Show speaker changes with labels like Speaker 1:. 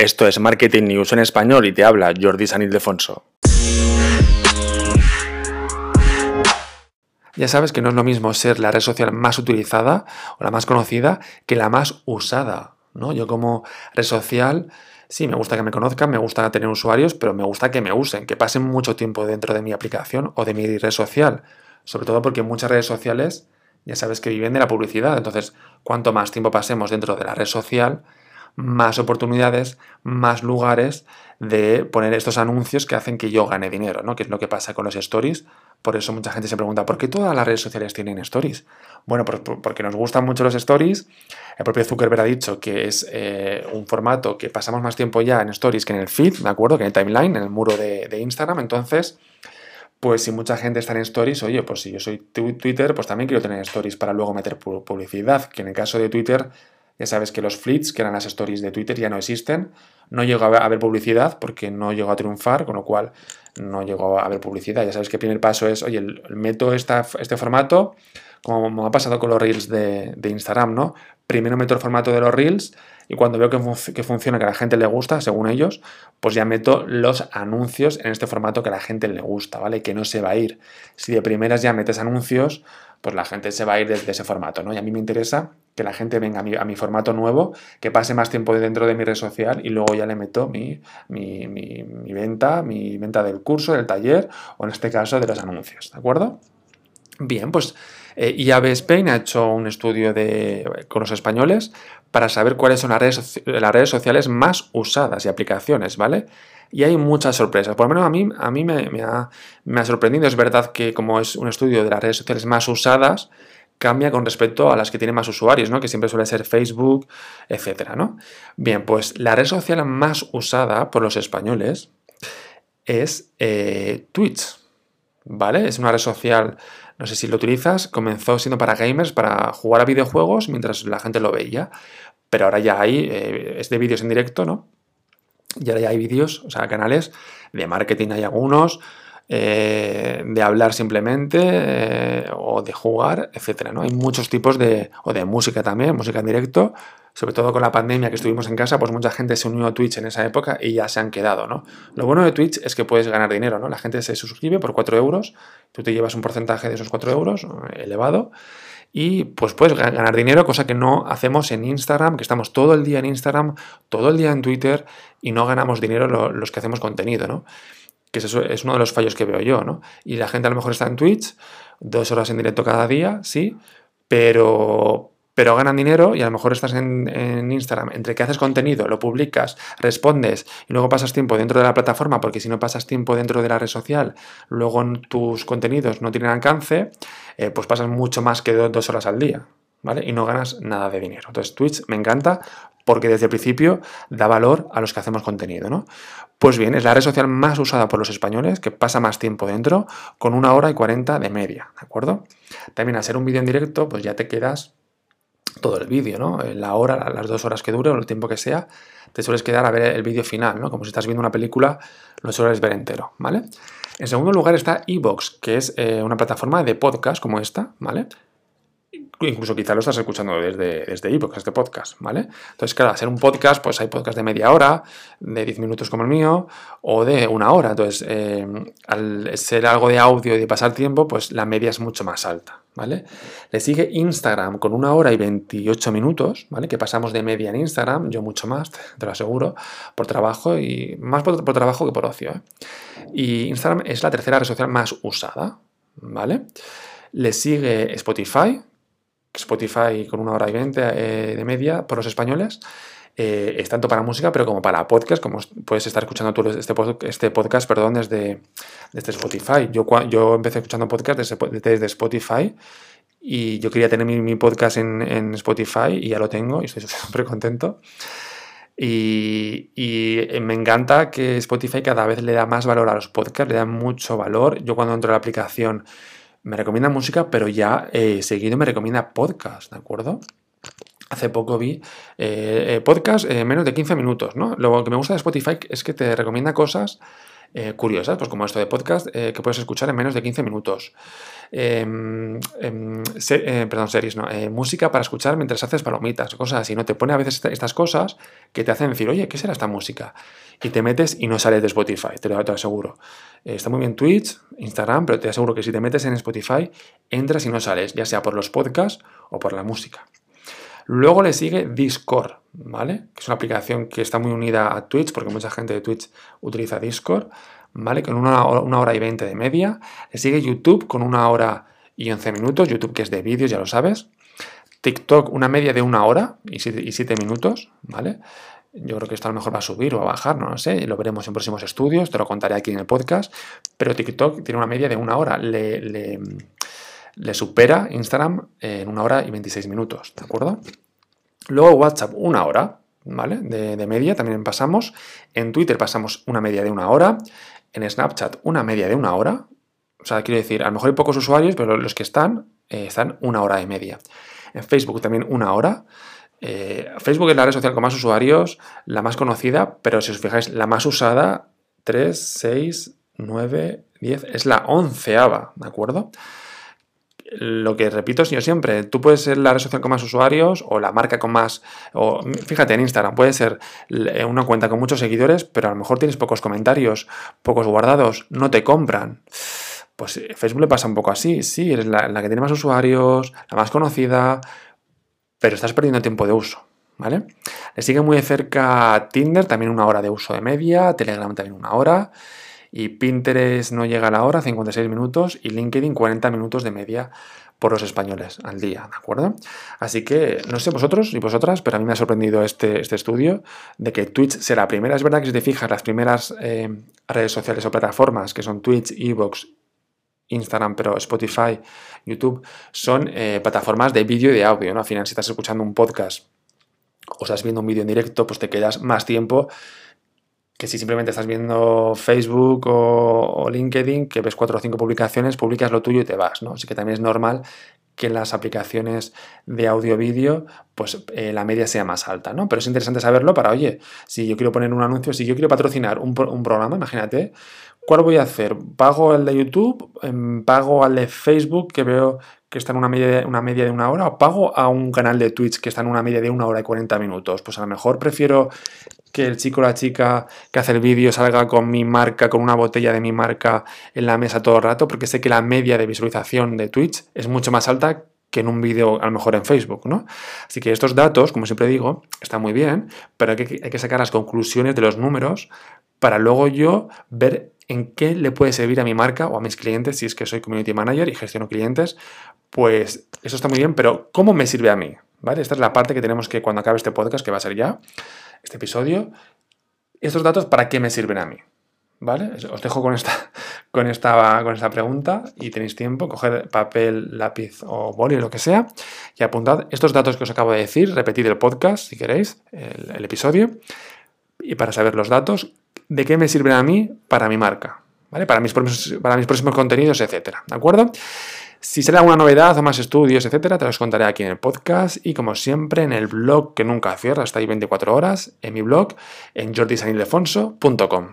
Speaker 1: Esto es Marketing News en español y te habla Jordi San Ildefonso. Ya sabes que no es lo mismo ser la red social más utilizada o la más conocida que la más usada. ¿no? Yo como red social, sí, me gusta que me conozcan, me gusta tener usuarios, pero me gusta que me usen, que pasen mucho tiempo dentro de mi aplicación o de mi red social. Sobre todo porque muchas redes sociales ya sabes que viven de la publicidad. Entonces, cuanto más tiempo pasemos dentro de la red social, más oportunidades, más lugares de poner estos anuncios que hacen que yo gane dinero, ¿no? Que es lo que pasa con los stories. Por eso mucha gente se pregunta, ¿por qué todas las redes sociales tienen stories? Bueno, porque nos gustan mucho los stories. El propio Zuckerberg ha dicho que es eh, un formato que pasamos más tiempo ya en stories que en el feed, ¿de acuerdo? Que en el timeline, en el muro de Instagram. Entonces, pues si mucha gente está en stories, oye, pues si yo soy Twitter, pues también quiero tener stories para luego meter publicidad, que en el caso de Twitter, ya sabes que los fleets, que eran las stories de Twitter, ya no existen. No llegó a haber publicidad porque no llegó a triunfar, con lo cual no llegó a haber publicidad. Ya sabes que el primer paso es, oye, meto esta, este formato, como ha pasado con los reels de, Instagram, ¿no? Primero meto el formato de los reels y cuando veo que, funciona, que a la gente le gusta, según ellos, pues ya meto los anuncios en este formato que a la gente le gusta, ¿vale? Que no se va a ir. Si de primeras ya metes anuncios, pues la gente se va a ir desde ese formato, ¿no? Y a mí me interesa que la gente venga a mi, formato nuevo, que pase más tiempo dentro de mi red social y luego ya le meto mi, mi, mi venta, mi venta del curso, del taller o en este caso de los anuncios, ¿de acuerdo? Bien, pues eh, IAB Spain ha hecho un estudio de, con los españoles para saber cuáles son las redes, las redes sociales más usadas y aplicaciones, ¿vale? Y hay muchas sorpresas. Por lo menos a mí, a mí me, ha, me ha sorprendido. Es verdad que como es un estudio de las redes sociales más usadas, cambia con respecto a las que tienen más usuarios, ¿no? Que siempre suele ser Facebook, etcétera, ¿no? Bien, pues la red social más usada por los españoles es eh, Twitch, ¿vale? Es una red social no sé si lo utilizas, comenzó siendo para gamers, para jugar a videojuegos mientras la gente lo veía, pero ahora ya hay, eh, es de vídeos en directo, ¿no? Y ahora ya hay vídeos, o sea, canales de marketing hay algunos, eh, de hablar simplemente eh, o de jugar, etcétera, ¿no? Hay muchos tipos de, o de música también, música en directo, sobre todo con la pandemia que estuvimos en casa, pues mucha gente se unió a Twitch en esa época y ya se han quedado, ¿no? Lo bueno de Twitch es que puedes ganar dinero, ¿no? La gente se suscribe por 4 euros, tú te llevas un porcentaje de esos 4 euros eh, elevado y pues puedes ganar dinero, cosa que no hacemos en Instagram, que estamos todo el día en Instagram, todo el día en Twitter y no ganamos dinero los que hacemos contenido, ¿no? Que eso es uno de los fallos que veo yo, ¿no? Y la gente a lo mejor está en Twitch, dos horas en directo cada día, sí, pero, pero ganan dinero y a lo mejor estás en, Instagram, entre que haces contenido, lo publicas, respondes y luego pasas tiempo dentro de la plataforma, porque si no pasas tiempo dentro de la red social, luego tus contenidos no tienen alcance, eh, pues pasas mucho más que dos horas al día, ¿vale? Y no ganas nada de dinero. Entonces Twitch me encanta porque desde el principio da valor a los que hacemos contenido, ¿no? Pues bien, es la red social más usada por los españoles, que pasa más tiempo dentro, con una hora y cuarenta de media, ¿de acuerdo? También al ser un vídeo en directo, pues ya te quedas todo el vídeo, ¿no? La hora, las dos horas que dure o el tiempo que sea, te sueles quedar a ver el vídeo final, ¿no? Como si estás viendo una película, lo sueles ver entero, ¿vale? En segundo lugar está Evox, que es eh, una plataforma de podcast como esta, ¿vale? Incluso quizá lo estás escuchando desde, desde iVoox, este podcast, ¿vale? Entonces, claro, hacer un podcast, pues hay podcast de media hora, de 10 minutos como el mío, o de una hora. Entonces, eh, al ser algo de audio y de pasar tiempo, pues la media es mucho más alta, ¿vale? Le sigue Instagram con una hora y 28 minutos, ¿vale? Que pasamos de media en Instagram, yo mucho más, te lo aseguro, por trabajo y más por, trabajo que por ocio, ¿eh? Y Instagram es la tercera red social más usada, ¿vale? Le sigue Spotify, Spotify con una hora y veinte eh, de media por los españoles. Eh, es tanto para música, pero como para podcast, como puedes estar escuchando tú este, este podcast perdón, desde, desde Spotify. Yo, yo empecé escuchando podcast desde, desde Spotify y yo quería tener mi, podcast en, Spotify y ya lo tengo y estoy súper contento. Y, y, me encanta que Spotify cada vez le da más valor a los podcasts, le da mucho valor. Yo cuando entro a la aplicación me recomienda música, pero ya eh, seguido me recomienda podcast, ¿de acuerdo? Hace poco vi eh, eh, podcast menos de 15 minutos, ¿no? Lo que me gusta de Spotify es que te recomienda cosas eh, curiosas, pues como esto de podcast eh, que puedes escuchar en menos de 15 minutos. Em, em, eh, perdón, series, no, música para escuchar mientras haces palomitas, cosas así, ¿no? Te pone a veces estas cosas que te hacen decir, oye, ¿qué será esta música? Y te metes y no sales de Spotify, te lo, te lo aseguro. está muy bien Twitch, Instagram, pero te aseguro que si te metes en Spotify, entras y no sales, ya sea por los podcasts o por la música. Luego le sigue Discord, ¿vale? Que es una aplicación que está muy unida a Twitch, porque mucha gente de Twitch utiliza Discord, ¿vale? Con una, hora y veinte de media. Le sigue YouTube con una hora y once minutos, YouTube que es de vídeos, ya lo sabes. TikTok, una media de una hora y siete, minutos, ¿vale? Yo creo que esto a lo mejor va a subir o a bajar, no lo sé, lo veremos en próximos estudios, te lo contaré aquí en el podcast, pero TikTok tiene una media de una hora, le, le supera Instagram en una hora y 26 minutos, ¿de acuerdo? Luego WhatsApp, una hora, ¿vale? De, media también pasamos. En Twitter pasamos una media de una hora. En Snapchat, una media de una hora. O sea, quiero decir, a lo mejor hay pocos usuarios, pero los que están, eh, están una hora y media. En Facebook también una hora. Eh, Facebook es la red social con más usuarios, la más conocida, pero si os fijáis, la más usada, 3, 6, 9, 10, es la onceava, ¿de acuerdo? Lo que repito yo siempre, tú puedes ser la red social con más usuarios o la marca con más, o fíjate en Instagram, puede ser una cuenta con muchos seguidores, pero a lo mejor tienes pocos comentarios, pocos guardados, no te compran. Pues eh, Facebook le pasa un poco así, sí, eres la, la que tiene más usuarios, la más conocida, pero estás perdiendo tiempo de uso. ¿Vale? Le sigue muy de cerca Tinder, también una hora de uso de media, Telegram también una hora y Pinterest no llega a la hora, 56 minutos, y LinkedIn 40 minutos de media por los españoles al día, ¿de acuerdo? Así que no sé vosotros y vosotras, pero a mí me ha sorprendido este, este estudio de que Twitch será la primera. Es verdad que si te fijas, las primeras eh, redes sociales o plataformas que son Twitch, Evox, Instagram, pero Spotify, YouTube, son eh, plataformas de vídeo y de audio, ¿no? Al final, si estás escuchando un podcast o estás viendo un vídeo en directo, pues te quedas más tiempo que si simplemente estás viendo Facebook o, LinkedIn, que ves cuatro o cinco publicaciones, publicas lo tuyo y te vas, ¿no? Así que también es normal que en las aplicaciones de audio-vídeo, pues eh, la media sea más alta, ¿no? Pero es interesante saberlo para, oye, si yo quiero poner un anuncio, si yo quiero patrocinar un, un programa, imagínate, ¿cuál voy a hacer? ¿Pago el de YouTube? Em, ¿Pago al de Facebook, que veo que está en una media, una media de una hora? ¿O pago a un canal de Twitch que está en una media de una hora y 40 minutos? Pues a lo mejor prefiero que el chico o la chica que hace el vídeo salga con mi marca, con una botella de mi marca en la mesa todo el rato, porque sé que la media de visualización de Twitch es mucho más alta que en un vídeo a lo mejor en Facebook, ¿no? Así que estos datos, como siempre digo, están muy bien, pero hay que, hay que sacar las conclusiones de los números para luego yo ver en qué le puede servir a mi marca o a mis clientes, si es que soy community manager y gestiono clientes, pues eso está muy bien, pero ¿cómo me sirve a mí? ¿Vale? Esta es la parte que tenemos que cuando acabe este podcast, que va a ser ya, este episodio, estos datos para qué me sirven a mí. ¿Vale? Os dejo con esta, con esta, con esta pregunta y tenéis tiempo, coger papel, lápiz o boli, lo que sea, y apuntad estos datos que os acabo de decir, repetid el podcast si queréis, el, episodio, y para saber los datos, de qué me sirven a mí para mi marca, ¿vale? Para mis, próximos contenidos, etcétera, ¿de acuerdo? Si sale alguna novedad o más estudios, etcétera, te los contaré aquí en el podcast y como siempre en el blog que nunca cierra, hasta ahí 24 horas, en mi blog en jordisanildefonso.com.